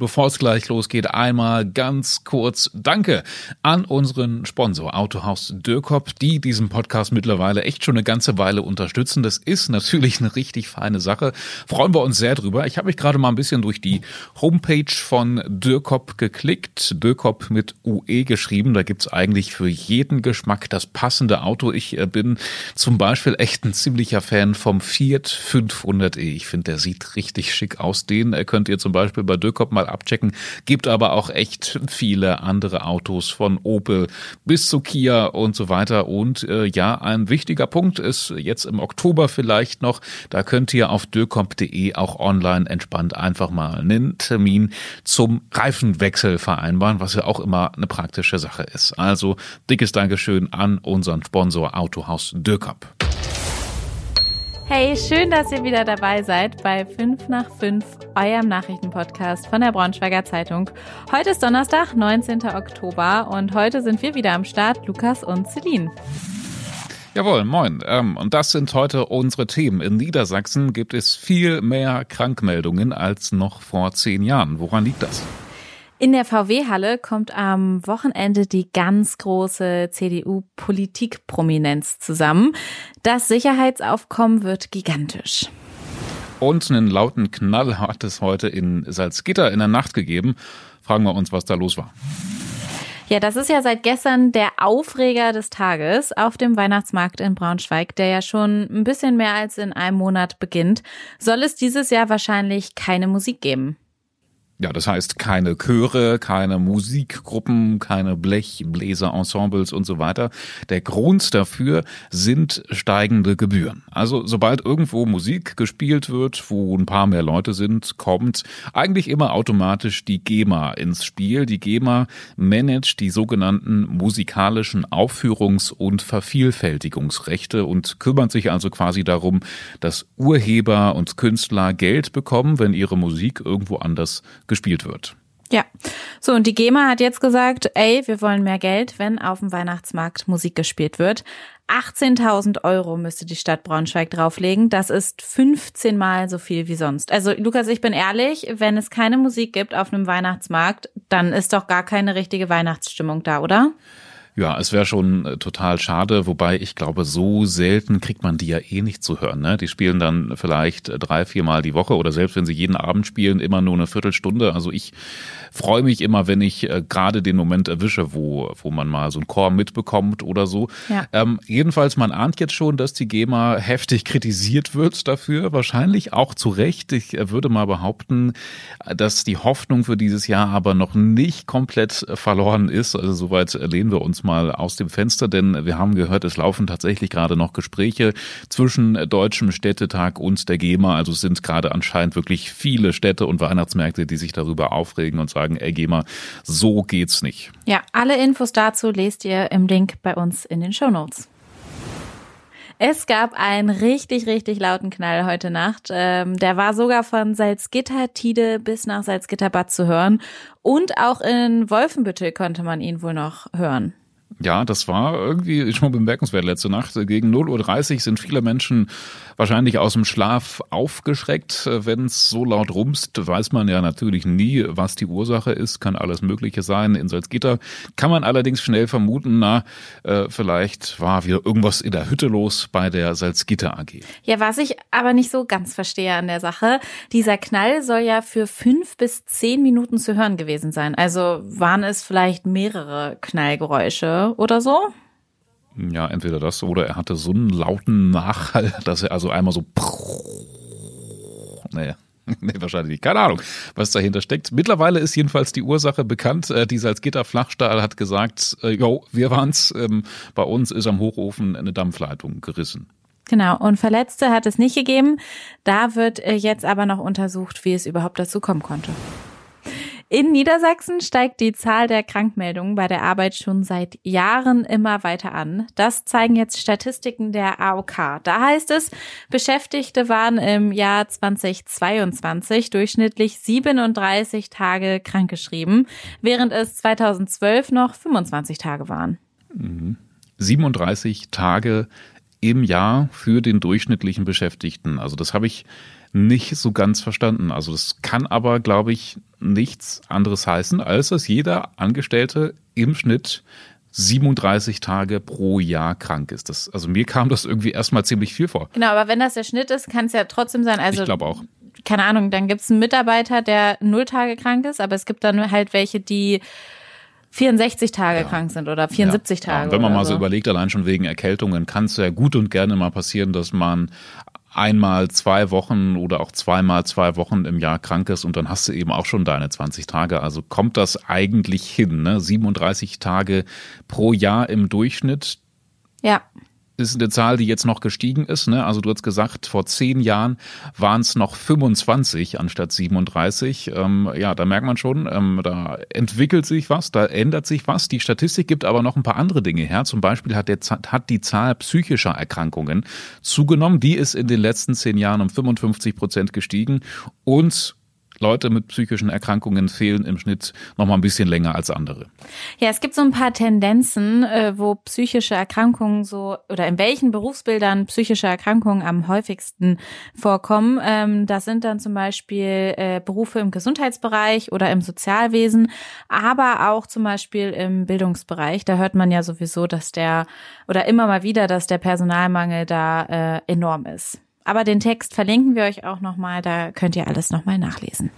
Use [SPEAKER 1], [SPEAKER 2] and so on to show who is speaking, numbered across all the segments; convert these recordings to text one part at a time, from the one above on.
[SPEAKER 1] Bevor es gleich losgeht, einmal ganz kurz Danke an unseren Sponsor Autohaus Dürkop, die diesen Podcast mittlerweile echt schon eine ganze Weile unterstützen. Das ist natürlich eine richtig feine Sache. Freuen wir uns sehr drüber. Ich habe mich gerade mal ein bisschen durch die Homepage von Dürkop geklickt. Dürkop mit UE geschrieben. Da gibt's eigentlich für jeden Geschmack das passende Auto. Ich äh, bin zum Beispiel echt ein ziemlicher Fan vom Fiat 500e. Ich finde, der sieht richtig schick aus. Den äh, könnt ihr zum Beispiel bei Dürkop mal abchecken. Gibt aber auch echt viele andere Autos von Opel bis zu Kia und so weiter. Und äh, ja, ein wichtiger Punkt ist jetzt im Oktober vielleicht noch, da könnt ihr auf dürkop.de auch online entspannt einfach mal einen Termin zum Reifenwechsel vereinbaren, was ja auch immer eine praktische Sache ist. Also dickes Dankeschön an unseren Sponsor Autohaus Dürkop.
[SPEAKER 2] Hey, schön, dass ihr wieder dabei seid bei 5 nach 5, eurem Nachrichtenpodcast von der Braunschweiger Zeitung. Heute ist Donnerstag, 19. Oktober und heute sind wir wieder am Start, Lukas und Celine.
[SPEAKER 1] Jawohl, moin. Ähm, und das sind heute unsere Themen. In Niedersachsen gibt es viel mehr Krankmeldungen als noch vor zehn Jahren. Woran liegt das?
[SPEAKER 2] In der VW-Halle kommt am Wochenende die ganz große CDU-Politikprominenz zusammen. Das Sicherheitsaufkommen wird gigantisch.
[SPEAKER 1] Und einen lauten Knall hat es heute in Salzgitter in der Nacht gegeben. Fragen wir uns, was da los war.
[SPEAKER 2] Ja, das ist ja seit gestern der Aufreger des Tages auf dem Weihnachtsmarkt in Braunschweig, der ja schon ein bisschen mehr als in einem Monat beginnt. Soll es dieses Jahr wahrscheinlich keine Musik geben?
[SPEAKER 1] Ja, das heißt keine Chöre, keine Musikgruppen, keine Blechbläserensembles und so weiter. Der Grund dafür sind steigende Gebühren. Also sobald irgendwo Musik gespielt wird, wo ein paar mehr Leute sind, kommt eigentlich immer automatisch die GEMA ins Spiel. Die GEMA managt die sogenannten musikalischen Aufführungs- und Vervielfältigungsrechte und kümmert sich also quasi darum, dass Urheber und Künstler Geld bekommen, wenn ihre Musik irgendwo anders gespielt wird.
[SPEAKER 2] Ja. So, und die GEMA hat jetzt gesagt, ey, wir wollen mehr Geld, wenn auf dem Weihnachtsmarkt Musik gespielt wird. 18.000 Euro müsste die Stadt Braunschweig drauflegen. Das ist 15 Mal so viel wie sonst. Also, Lukas, ich bin ehrlich, wenn es keine Musik gibt auf einem Weihnachtsmarkt, dann ist doch gar keine richtige Weihnachtsstimmung da, oder?
[SPEAKER 1] Ja, es wäre schon äh, total schade, wobei ich glaube, so selten kriegt man die ja eh nicht zu hören. Ne? Die spielen dann vielleicht äh, drei, viermal die Woche oder selbst wenn sie jeden Abend spielen, immer nur eine Viertelstunde. Also ich freue mich immer, wenn ich äh, gerade den Moment erwische, wo, wo man mal so einen Chor mitbekommt oder so. Ja. Ähm, jedenfalls, man ahnt jetzt schon, dass die GEMA heftig kritisiert wird dafür, wahrscheinlich auch zu Recht. Ich äh, würde mal behaupten, dass die Hoffnung für dieses Jahr aber noch nicht komplett verloren ist. Also soweit lehnen wir uns mal aus dem Fenster, denn wir haben gehört, es laufen tatsächlich gerade noch Gespräche zwischen Deutschem Städtetag und der GEMA. Also es sind gerade anscheinend wirklich viele Städte und Weihnachtsmärkte, die sich darüber aufregen und sagen, ey GEMA, so geht's nicht.
[SPEAKER 2] Ja, alle Infos dazu lest ihr im Link bei uns in den Show Notes. Es gab einen richtig, richtig lauten Knall heute Nacht. Ähm, der war sogar von Salzgitter Tide bis nach Salzgitter Bad zu hören. Und auch in Wolfenbüttel konnte man ihn wohl noch hören.
[SPEAKER 1] Ja, das war irgendwie schon bemerkenswert letzte Nacht. Gegen 0.30 Uhr sind viele Menschen wahrscheinlich aus dem Schlaf aufgeschreckt. Wenn es so laut rumst, weiß man ja natürlich nie, was die Ursache ist. Kann alles Mögliche sein. In Salzgitter kann man allerdings schnell vermuten, na, äh, vielleicht war wieder irgendwas in der Hütte los bei der Salzgitter AG.
[SPEAKER 2] Ja, was ich aber nicht so ganz verstehe an der Sache, dieser Knall soll ja für fünf bis zehn Minuten zu hören gewesen sein. Also waren es vielleicht mehrere Knallgeräusche oder so?
[SPEAKER 1] Ja, entweder das oder er hatte so einen lauten Nachhall, dass er also einmal so. Naja. Nee, wahrscheinlich nicht. Keine Ahnung, was dahinter steckt. Mittlerweile ist jedenfalls die Ursache bekannt. Äh, die Salzgitter Flachstahl hat gesagt, äh, jo, wir waren's. Ähm, bei uns ist am Hochofen eine Dampfleitung gerissen.
[SPEAKER 2] Genau, und Verletzte hat es nicht gegeben. Da wird äh, jetzt aber noch untersucht, wie es überhaupt dazu kommen konnte. In Niedersachsen steigt die Zahl der Krankmeldungen bei der Arbeit schon seit Jahren immer weiter an. Das zeigen jetzt Statistiken der AOK. Da heißt es, Beschäftigte waren im Jahr 2022 durchschnittlich 37 Tage krankgeschrieben, während es 2012 noch 25 Tage waren.
[SPEAKER 1] 37 mhm. Tage im Jahr für den durchschnittlichen Beschäftigten. Also das habe ich nicht so ganz verstanden. Also das kann aber, glaube ich, nichts anderes heißen, als dass jeder Angestellte im Schnitt 37 Tage pro Jahr krank ist. Das, also mir kam das irgendwie erstmal ziemlich viel vor.
[SPEAKER 2] Genau, aber wenn das der Schnitt ist, kann es ja trotzdem sein. Also
[SPEAKER 1] ich glaube auch.
[SPEAKER 2] Keine Ahnung, dann gibt es einen Mitarbeiter, der null Tage krank ist, aber es gibt dann halt welche, die 64 Tage ja. krank sind oder 74 ja. Tage.
[SPEAKER 1] Ja, wenn man mal so überlegt, allein schon wegen Erkältungen, kann es ja gut und gerne mal passieren, dass man einmal zwei Wochen oder auch zweimal zwei Wochen im Jahr krank ist und dann hast du eben auch schon deine 20 Tage. Also kommt das eigentlich hin, ne? 37 Tage pro Jahr im Durchschnitt.
[SPEAKER 2] Ja
[SPEAKER 1] ist eine Zahl, die jetzt noch gestiegen ist. Ne? Also du hast gesagt, vor zehn Jahren waren es noch 25 anstatt 37. Ähm, ja, da merkt man schon, ähm, da entwickelt sich was, da ändert sich was. Die Statistik gibt aber noch ein paar andere Dinge her. Zum Beispiel hat, der, hat die Zahl psychischer Erkrankungen zugenommen. Die ist in den letzten zehn Jahren um 55 Prozent gestiegen und Leute mit psychischen Erkrankungen fehlen im Schnitt noch mal ein bisschen länger als andere.
[SPEAKER 2] Ja, es gibt so ein paar Tendenzen, äh, wo psychische Erkrankungen so oder in welchen Berufsbildern psychische Erkrankungen am häufigsten vorkommen. Ähm, das sind dann zum Beispiel äh, Berufe im Gesundheitsbereich oder im Sozialwesen, aber auch zum Beispiel im Bildungsbereich. Da hört man ja sowieso, dass der oder immer mal wieder, dass der Personalmangel da äh, enorm ist. Aber den Text verlinken wir euch auch nochmal, da könnt ihr alles nochmal nachlesen.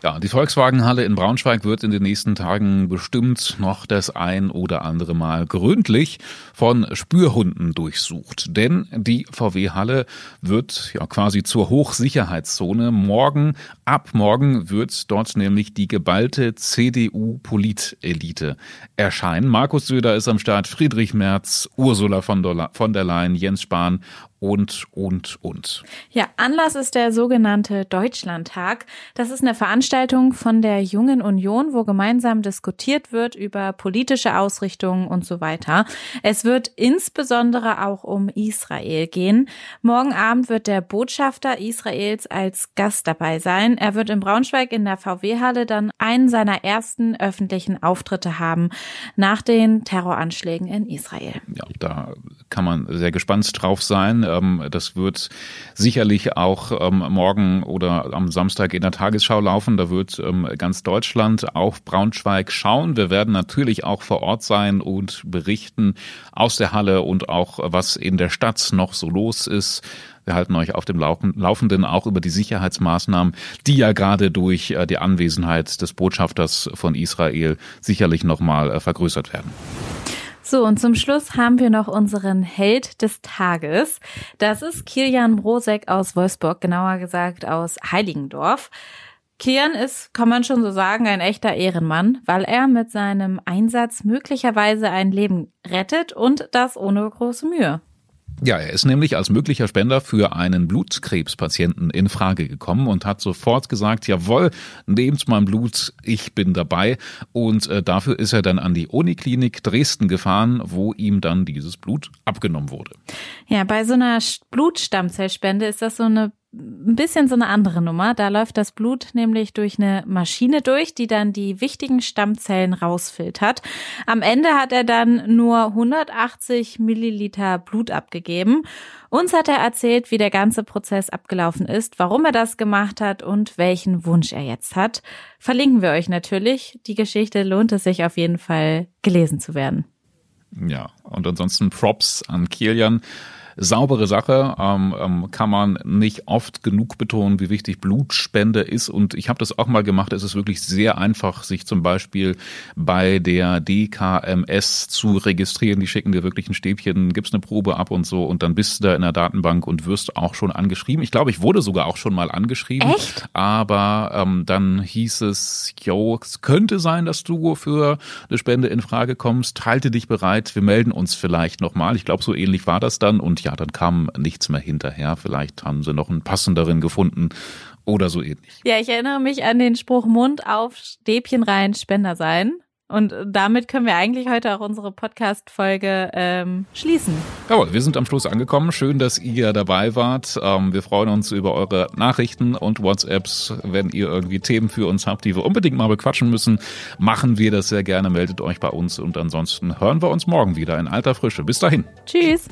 [SPEAKER 1] Ja, die Volkswagenhalle in Braunschweig wird in den nächsten Tagen bestimmt noch das ein oder andere Mal gründlich von Spürhunden durchsucht. Denn die VW-Halle wird ja quasi zur Hochsicherheitszone. Morgen, ab morgen wird dort nämlich die geballte CDU-Politelite erscheinen. Markus Söder ist am Start, Friedrich Merz, Ursula von der Leyen, Jens Spahn und, und, und.
[SPEAKER 2] Ja, Anlass ist der sogenannte Deutschlandtag. Das ist eine Veranstaltung von der Jungen Union, wo gemeinsam diskutiert wird über politische Ausrichtungen und so weiter. Es wird insbesondere auch um Israel gehen. Morgen Abend wird der Botschafter Israels als Gast dabei sein. Er wird in Braunschweig in der VW-Halle dann einen seiner ersten öffentlichen Auftritte haben nach den Terroranschlägen in Israel.
[SPEAKER 1] Ja, da kann man sehr gespannt drauf sein. Ähm, das wird sicherlich auch ähm, morgen oder am Samstag in der Tagesschau laufen. Da wird ähm, ganz Deutschland auf Braunschweig schauen. Wir werden natürlich auch vor Ort sein und berichten aus der Halle und auch was in der Stadt noch so los ist. Wir halten euch auf dem Laufenden auch über die Sicherheitsmaßnahmen, die ja gerade durch äh, die Anwesenheit des Botschafters von Israel sicherlich nochmal äh, vergrößert werden.
[SPEAKER 2] So, und zum Schluss haben wir noch unseren Held des Tages. Das ist Kilian Brosek aus Wolfsburg, genauer gesagt aus Heiligendorf. Kilian ist, kann man schon so sagen, ein echter Ehrenmann, weil er mit seinem Einsatz möglicherweise ein Leben rettet und das ohne große Mühe.
[SPEAKER 1] Ja, er ist nämlich als möglicher Spender für einen Blutkrebspatienten in Frage gekommen und hat sofort gesagt, jawohl, nehmt mein Blut, ich bin dabei. Und äh, dafür ist er dann an die Uniklinik Dresden gefahren, wo ihm dann dieses Blut abgenommen wurde.
[SPEAKER 2] Ja, bei so einer Blutstammzellspende ist das so eine ein bisschen so eine andere Nummer. Da läuft das Blut nämlich durch eine Maschine durch, die dann die wichtigen Stammzellen rausfiltert. Am Ende hat er dann nur 180 Milliliter Blut abgegeben. Uns hat er erzählt, wie der ganze Prozess abgelaufen ist, warum er das gemacht hat und welchen Wunsch er jetzt hat. Verlinken wir euch natürlich. Die Geschichte lohnt es sich auf jeden Fall gelesen zu werden.
[SPEAKER 1] Ja, und ansonsten Props an Kilian saubere Sache, ähm, ähm, kann man nicht oft genug betonen, wie wichtig Blutspende ist. Und ich habe das auch mal gemacht. Es ist wirklich sehr einfach, sich zum Beispiel bei der DKMS zu registrieren. Die schicken dir wirklich ein Stäbchen, gibst eine Probe ab und so und dann bist du da in der Datenbank und wirst auch schon angeschrieben. Ich glaube, ich wurde sogar auch schon mal angeschrieben.
[SPEAKER 2] Echt?
[SPEAKER 1] Aber ähm, dann hieß es, yo, es könnte sein, dass du für eine Spende in Frage kommst. Halte dich bereit, wir melden uns vielleicht nochmal. Ich glaube, so ähnlich war das dann. Und ja, dann kam nichts mehr hinterher. Vielleicht haben sie noch einen passenderen gefunden oder so ähnlich.
[SPEAKER 2] Ja, ich erinnere mich an den Spruch Mund auf, Stäbchen rein, Spender sein. Und damit können wir eigentlich heute auch unsere Podcast-Folge ähm, schließen.
[SPEAKER 1] Jawohl, wir sind am Schluss angekommen. Schön, dass ihr dabei wart. Ähm, wir freuen uns über eure Nachrichten und WhatsApps. Wenn ihr irgendwie Themen für uns habt, die wir unbedingt mal bequatschen müssen, machen wir das sehr gerne. Meldet euch bei uns und ansonsten hören wir uns morgen wieder in alter Frische. Bis dahin.
[SPEAKER 2] Tschüss.